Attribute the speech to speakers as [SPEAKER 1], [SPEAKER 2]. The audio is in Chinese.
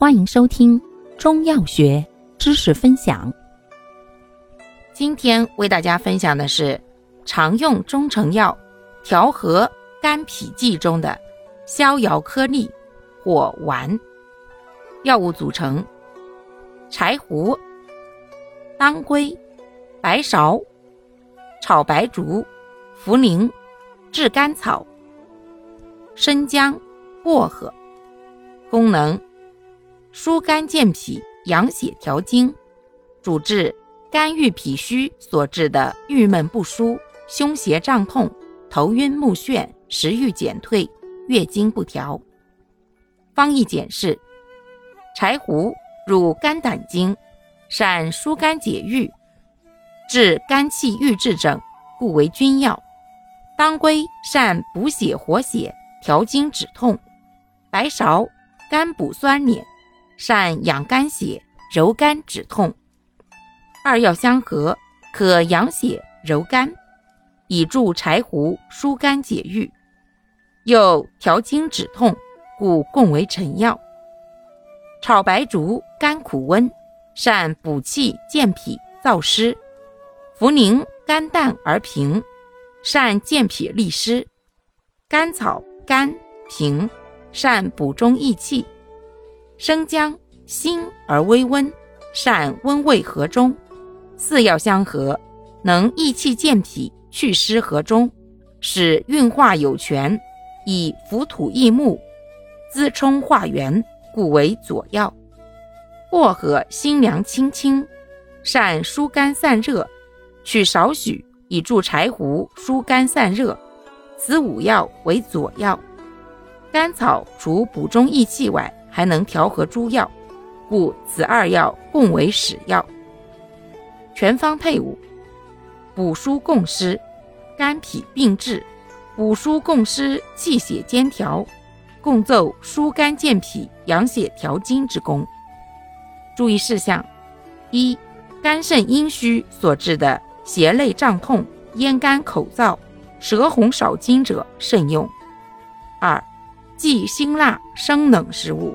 [SPEAKER 1] 欢迎收听中药学知识分享。
[SPEAKER 2] 今天为大家分享的是常用中成药调和肝脾剂中的逍遥颗粒或丸。药物组成：柴胡、当归、白芍、炒白术、茯苓、炙甘草、生姜、薄荷。功能。疏肝健脾、养血调经，主治肝郁脾虚所致的郁闷不舒、胸胁胀痛、头晕目眩、食欲减退、月经不调。方义简释：柴胡入肝胆经，善疏肝解郁，治肝气郁滞症，故为君药。当归善补血活血、调经止痛。白芍甘补酸敛。善养肝血、柔肝止痛，二药相合，可养血柔肝，以助柴胡疏肝解郁，又调经止痛，故共为臣药。炒白术甘苦温，善补气健脾燥湿；茯苓甘淡而平，善健脾利湿；甘草甘平，善补中益气。生姜辛而微温，善温胃和中，四药相合，能益气健脾、祛湿和中，使运化有权，以浮土益木，滋充化元，故为佐药。薄荷辛凉清清，善疏肝散热，取少许以助柴胡疏肝散热，此五药为佐药。甘草除补中益气外，还能调和诸药，故此二药共为使药。全方配伍：补疏共湿，肝脾并治；补疏共湿，气血兼调，共奏疏肝健脾、养血调经之功。注意事项：一、肝肾阴虚所致的胁肋胀痛、咽干口燥、舌红少津者慎用；二、忌辛辣生冷食物。